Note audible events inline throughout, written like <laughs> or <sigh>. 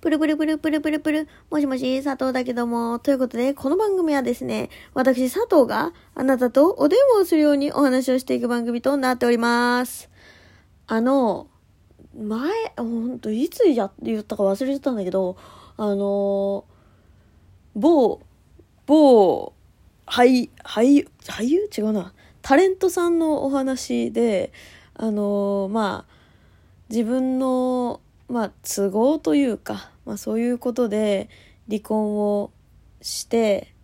プルプルプルプルプルプル。もしもし、佐藤だけども。ということで、この番組はですね、私佐藤があなたとお電話をするようにお話をしていく番組となっております。あの、前、ほんと、いつや、言ったか忘れてたんだけど、あの、某、某、俳、俳優、俳優？違うな。タレントさんのお話で、あの、まあ、自分の、まあ、都合というか、まあ、そういうことで離婚をして、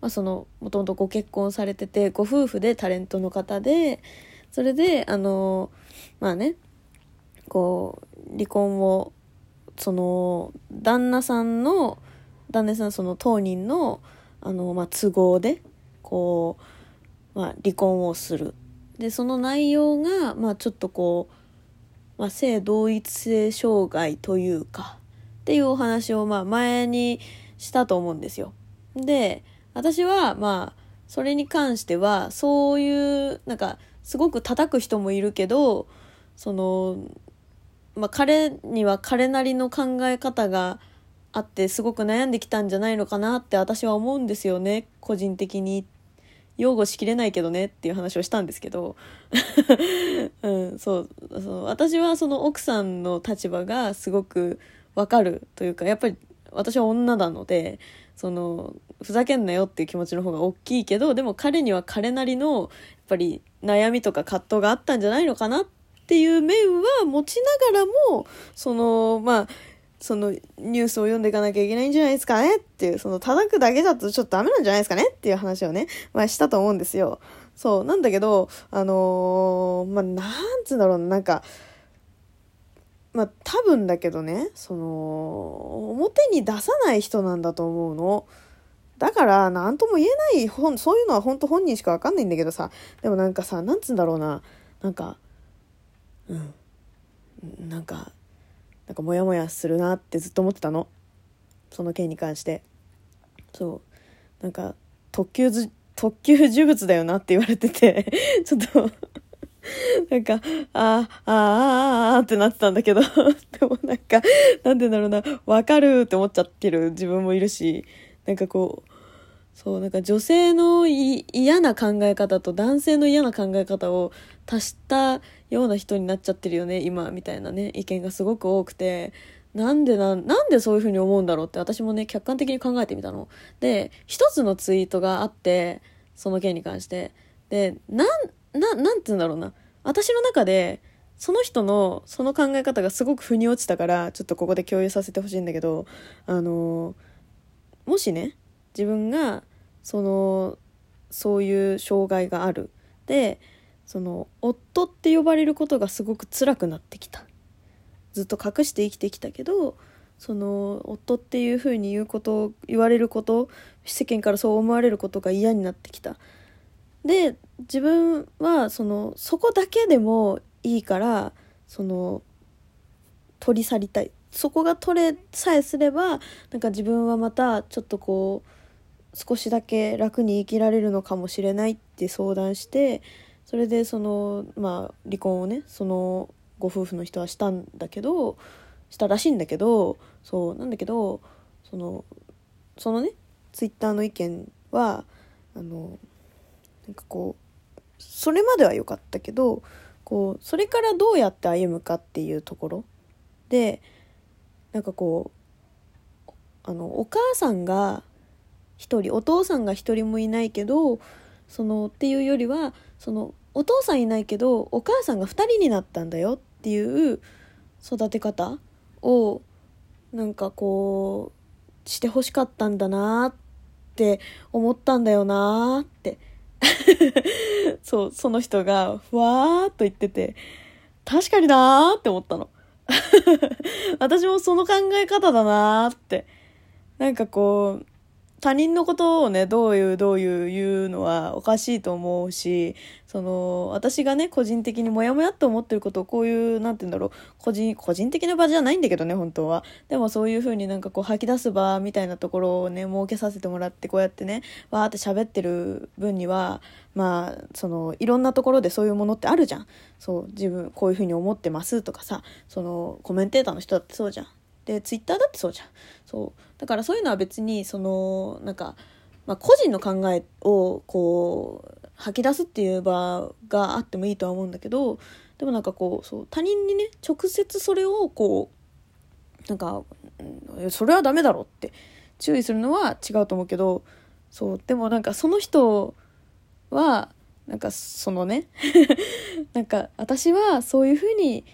まあ、そのもともとご結婚されててご夫婦でタレントの方でそれであのまあねこう離婚をその旦那さんの旦那さんその当人のあの、まあ、都合でこう、まあ、離婚をする。でその内容が、まあ、ちょっとこうまあ、性同一性障害というかっていうお話をまあ前にしたと思うんですよ。で私はまあそれに関してはそういうなんかすごく叩く人もいるけどその、まあ、彼には彼なりの考え方があってすごく悩んできたんじゃないのかなって私は思うんですよね個人的に。擁護しきれないけどねっていう話をしたんですけど、<laughs> うん、そうそう私はその奥さんの立場がすごくわかるというかやっぱり私は女なのでそのふざけんなよっていう気持ちの方が大きいけどでも彼には彼なりのやっぱり悩みとか葛藤があったんじゃないのかなっていう面は持ちながらもそのまあそのニュースを読んでいかなきゃいけないんじゃないですかね？っていう、その叩くだけだとちょっとダメなんじゃないですかね？っていう話をね、まあしたと思うんですよ。そう。なんだけど、あのーまあなんつうんだろうな、なんか、まあ多分だけどね、その、表に出さない人なんだと思うの。だから、なんとも言えない本、そういうのは本当本人しかわかんないんだけどさ、でもなんかさ、なんつうんだろうな、なんか、うん、なんか、なんかモヤモヤするなってずっと思ってたの。その件に関して。そう。なんか特級ず特級呪物だよなって言われてて。<laughs> ちょっとなんかあーあーあーあーってなってたんだけど。<laughs> でもなんかなんて言うだろうな。わかるって思っちゃってる自分もいるし。なんかこうそうなんか女性の嫌な考え方と男性の嫌な考え方を足したような人になっちゃってるよね今みたいなね意見がすごく多くてなんでなんなんでそういうふうに思うんだろうって私もね客観的に考えてみたの。で一つのツイートがあってその件に関してでなんななんて言うんだろうな私の中でその人のその考え方がすごく腑に落ちたからちょっとここで共有させてほしいんだけどあのもしね自分がそのそういう障害がある。でその夫って呼ばれることがすごく辛くなってきた。ずっと隠して生きてきたけどその夫っていうふうに言うこと言われること世間からそう思われることが嫌になってきた。で自分はそのそこだけでもいいからその取り去りたい。そこが取れさえすればなんか自分はまたちょっとこう少しだけ楽に生きられるのかもしれないって相談してそれでそのまあ離婚をねそのご夫婦の人はしたんだけどしたらしいんだけどそうなんだけどそのそのねツイッターの意見はあのなんかこうそれまでは良かったけどこうそれからどうやって歩むかっていうところでなんかこうあのお母さんが一人お父さんが一人もいないけどそのっていうよりはそのお父さんいないけどお母さんが二人になったんだよっていう育て方をなんかこうしてほしかったんだなって思ったんだよなって。<laughs> そうその人がふわーっと言ってて確かになーって思ったの。<laughs> 私もその考え方だなーって。なんかこう他人のことをね、どういう、どういう言うのはおかしいと思うし、その、私がね、個人的にモヤモヤって思ってることをこういう、なんて言うんだろう、個人、個人的な場じゃないんだけどね、本当は。でもそういう風になんかこう吐き出す場みたいなところをね、設けさせてもらって、こうやってね、わーって喋ってる分には、まあ、その、いろんなところでそういうものってあるじゃん。そう、自分、こういう風に思ってますとかさ、その、コメンテーターの人だってそうじゃん。でツイッターだってそうじゃん。そう。だからそういうのは別にそのなんか、まあ、個人の考えをこう吐き出すっていう場があってもいいとは思うんだけどでもなんかこうそう他人にね直接それをこうなんか、それはダメだろって注意するのは違うと思うけどそうでもなんかその人はなんかそのね <laughs> なんか私はそういうふうに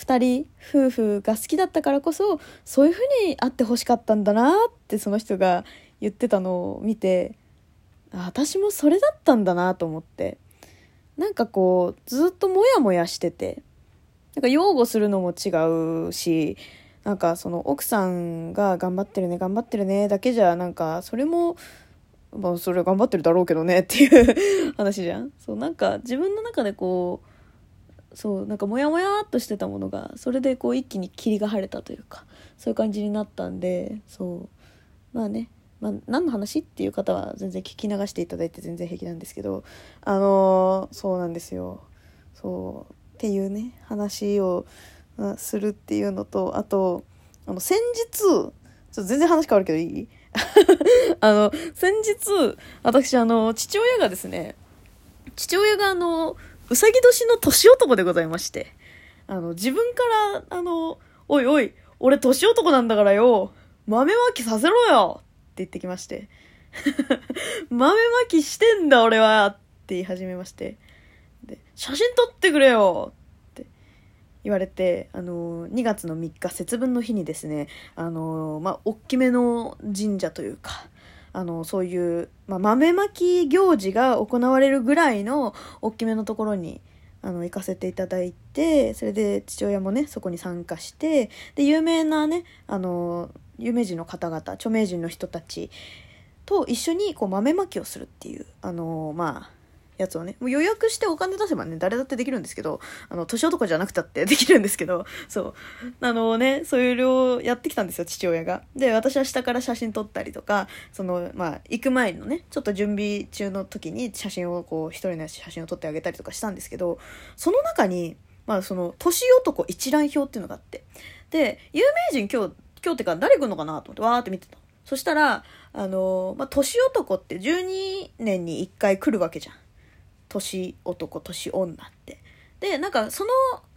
2人夫婦が好きだったからこそそういうふうにあってほしかったんだなってその人が言ってたのを見て私もそれだったんだなと思って。なんかこうずっとモヤモヤしてて。なんか擁護するのも違うしなんかその奥さんが頑張ってるね頑張ってるねだけじゃなんかそれもまあそれは頑張ってるだろうけどねっていう <laughs> 話じゃん。そうなんか自分の中でこうそうなんかモヤモヤっとしてたものがそれでこう一気に霧が晴れたというかそういう感じになったんでそう。まあねまあ、何の話っていう方は全然聞き流していただいて全然平気なんですけどあのー、そうなんですよ。そう。っていうね話をするっていうのとあとあの先日ちょっと全然話変わるけどいい？<laughs> あの先日私あの父親がですね父親があのうさぎ年の年男でございましてあの自分からあの「おいおい俺年男なんだからよ豆まきさせろよって!」言ってきまして。<laughs> 豆まきしてんだ俺はって言い始めまして。で、写真撮ってくれよって言われて、あの、2月の3日節分の日にですね、あの、まあ、大きめの神社というか、あの、そういう、まあ、豆まき行事が行われるぐらいの大きめのところに、あの、行かせていただいて、それで父親もね、そこに参加して、で、有名なね、あの、有名人の方々著名人の人たちと一緒にこう豆まきをするっていうあの、まあやつをねもう予約してお金出せばね誰だってできるんですけどあの年男じゃなくたって <laughs> できるんですけどそう。あのねそういう量やってきたんですよ父親が。で私は下から写真撮ったりとかそのまあ行く前のねちょっと準備中の時に写真をこう一人の写真を撮ってあげたりとかしたんですけどその中にまあその年男一覧表っていうのがあって。で有名人今日今日ってか誰来るのかなと思ってわーって見てたそしたらあのまあ年男って12年に1回来るわけじゃん。年男年女ってでなんかその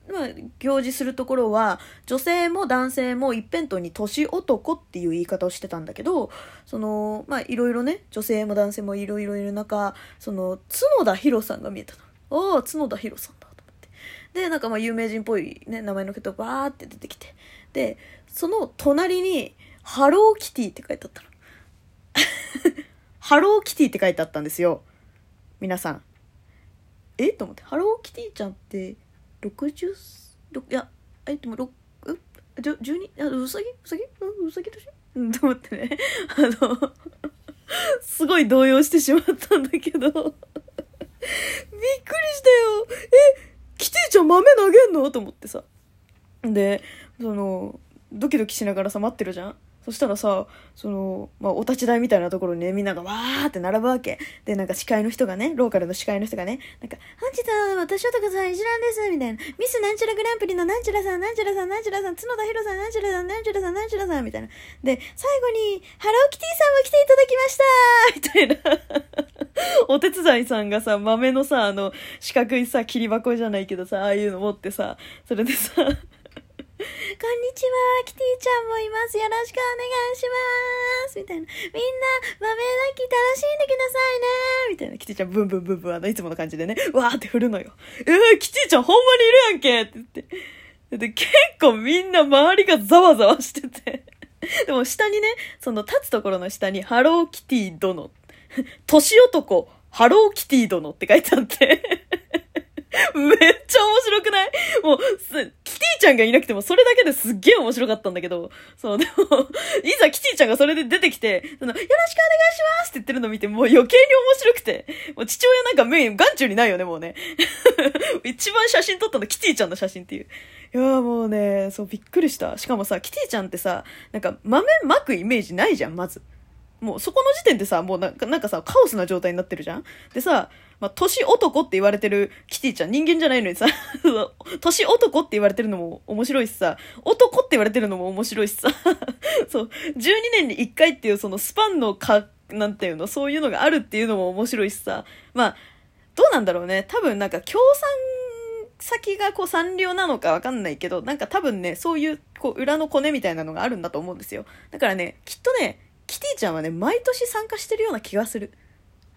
まあ、行事するところは女性も男性も一辺倒に年男っていう言い方をしてたんだけどそのまあいろいろね女性も男性もいろいろいる中その角田博さんが見えたのああ角田博さんだと思ってでなんかまあ有名人っぽいね名前の人バーって出てきてでその隣に、ハローキティって書いてあったの。ハローキティって書いてあったんですよ。皆さん。え？と思って。ハローキティちゃんって、60、いや、え、でも、6、う、12、あ、うさぎ？うさぎ？うさぎ年？うん、と思ってね。<laughs> あの、すごい動揺してしまったんだけど。びっくりしたよ。え、キティちゃん豆投げんの？と思ってさ。で、その、ドキドキしながらさ、待ってるじゃん。そしたらさ、その、まあ、お立ち台みたいなところにね、みんながわーって並ぶわけ。で、なんか司会の人がね、ローカルの司会の人がね、なんか、本日は私男さん一覧です、みたいな。ミスなんちゃらグランプリのなんちゃらさん、なんちゃらさん、なんちゃらさん、角田博さん、なんちゃらさん、なんちゃらさん、なんちゃらさん、みたいな。で、最後に、ハローキティさんも来ていただきましたみたいな。お手伝いさんがさ、豆のさ、あの、四角いさ、切り箱じゃないけどさ、ああいうの持ってさ、それでさ、こんにちは、キティちゃんもいます。よろしくお願いします。みたいな。みんな、豆泣き楽しんでくださいね。みたいな。キティちゃん、ブンブンブンブン、あの、いつもの感じでね、わーって振るのよ。えー、キティちゃんほんまにいるやんけって言って。で、結構みんな周りがざわざわしてて。でも下にね、その立つところの下に、ハローキティ殿。年男、ハローキティ殿って書いてあってめっちゃ面白くない？もう、キティちゃんがいなくてもそれだけですっげえ面白かったんだけど、そう、でも、<laughs> いざキティちゃんがそれで出てきて、その、よろしくお願いしますって言ってるの見て、もう余計に面白くて、もう父親なんかメイン、眼中にないよね、もうね。<laughs> 一番写真撮ったのキティちゃんの写真っていう。いやもうね、そう、びっくりした。しかもさ、キティちゃんってさ、なんか豆まくイメージないじゃん、まず。もうそこの時点でさ、もうなんかなんかさ、カオスな状態になってるじゃんでさ、まあ、年男って言われてるキティちゃん、人間じゃないのにさ、<laughs> 年男って言われてるのも面白いしさ、男って言われてるのも面白いしさ、<laughs> そう、12年に1回っていうそのスパンのか、なんていうの、そういうのがあるっていうのも面白いしさ、まあ、どうなんだろうね。多分なんか協賛先がこう産業なのかわかんないけど、なんか多分ね、そういうこう裏のコネみたいなのがあるんだと思うんですよ。だからね、きっとね、キティちゃんはね、毎年参加してるような気がする。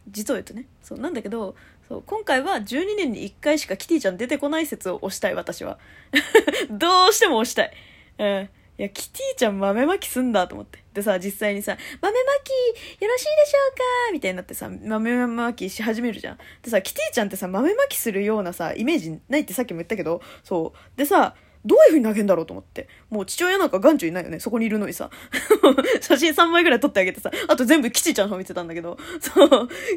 実を言うとねそうなんだけどそう今回は12年に1回しかキティちゃん出てこない説を推したい私は <laughs> どうしても推したいうんいや、キティちゃん豆まきすんだと思って。でさ、実際にさ、豆まきよろしいでしょうか？みたいになってさ、豆まきし始めるじゃん。でさ、キティちゃんってさ、豆まきするようなさ、イメージないってさっきも言ったけど、そう。でさ、どういう風に投げんだろうと思って。もう父親なんか眼中いないよね。そこにいるのにさ。<laughs> 写真3枚ぐらい撮ってあげてさ。あと全部キティちゃんの見てたんだけど。そう。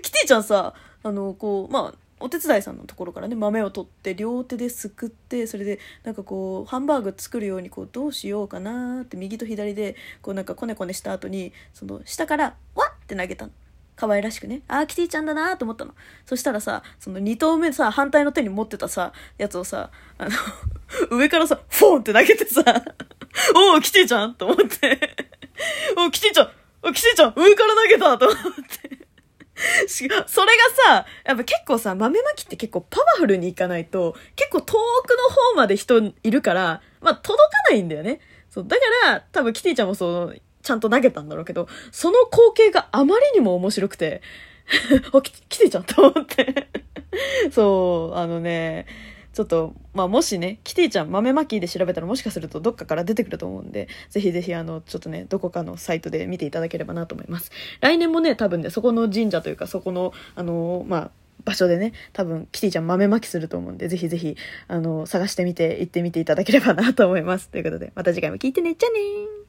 キティちゃんさ、あの、こう、まあ、お手伝いさんのところからね豆を取って両手ですくってそれでなんかこうハンバーグ作るようにこうどうしようかなって右と左でこうなんかコネコネした後にその下からわっって投げたの。可愛らしくね。あー、キティちゃんだなと思ったの。そしたらさ、その2投目さ、反対の手に持ってたさ、やつをさ、あの <laughs> 上からさ、フォーンって投げてさ、<laughs> おー、キティちゃんと思って。<laughs> おー、キティちゃんおキティちゃん上から投げたと思って。それがさ、やっぱ結構さ、豆まきって結構パワフルにいかないと、結構遠くの方まで人いるから、まあ届かないんだよね。そう、だから、多分キティちゃんもその、ちゃんと投げたんだろうけど、その光景があまりにも面白くて、あ、き、来てちゃんと思ってそう、あのね、ちょっと、まあ、もしね、キティちゃん豆まきで調べたらもしかするとどっかから出てくると思うんで、ぜひぜひあの、ちょっとね、どこかのサイトで見ていただければなと思います。来年もね、多分ね、そこの神社というか、そこの、あの、まあ、場所でね、多分、キティちゃん豆まきすると思うんで、ぜひぜひ、あの、探してみて、行ってみていただければなと思います。ということで、また次回も聞いてね、じゃあねー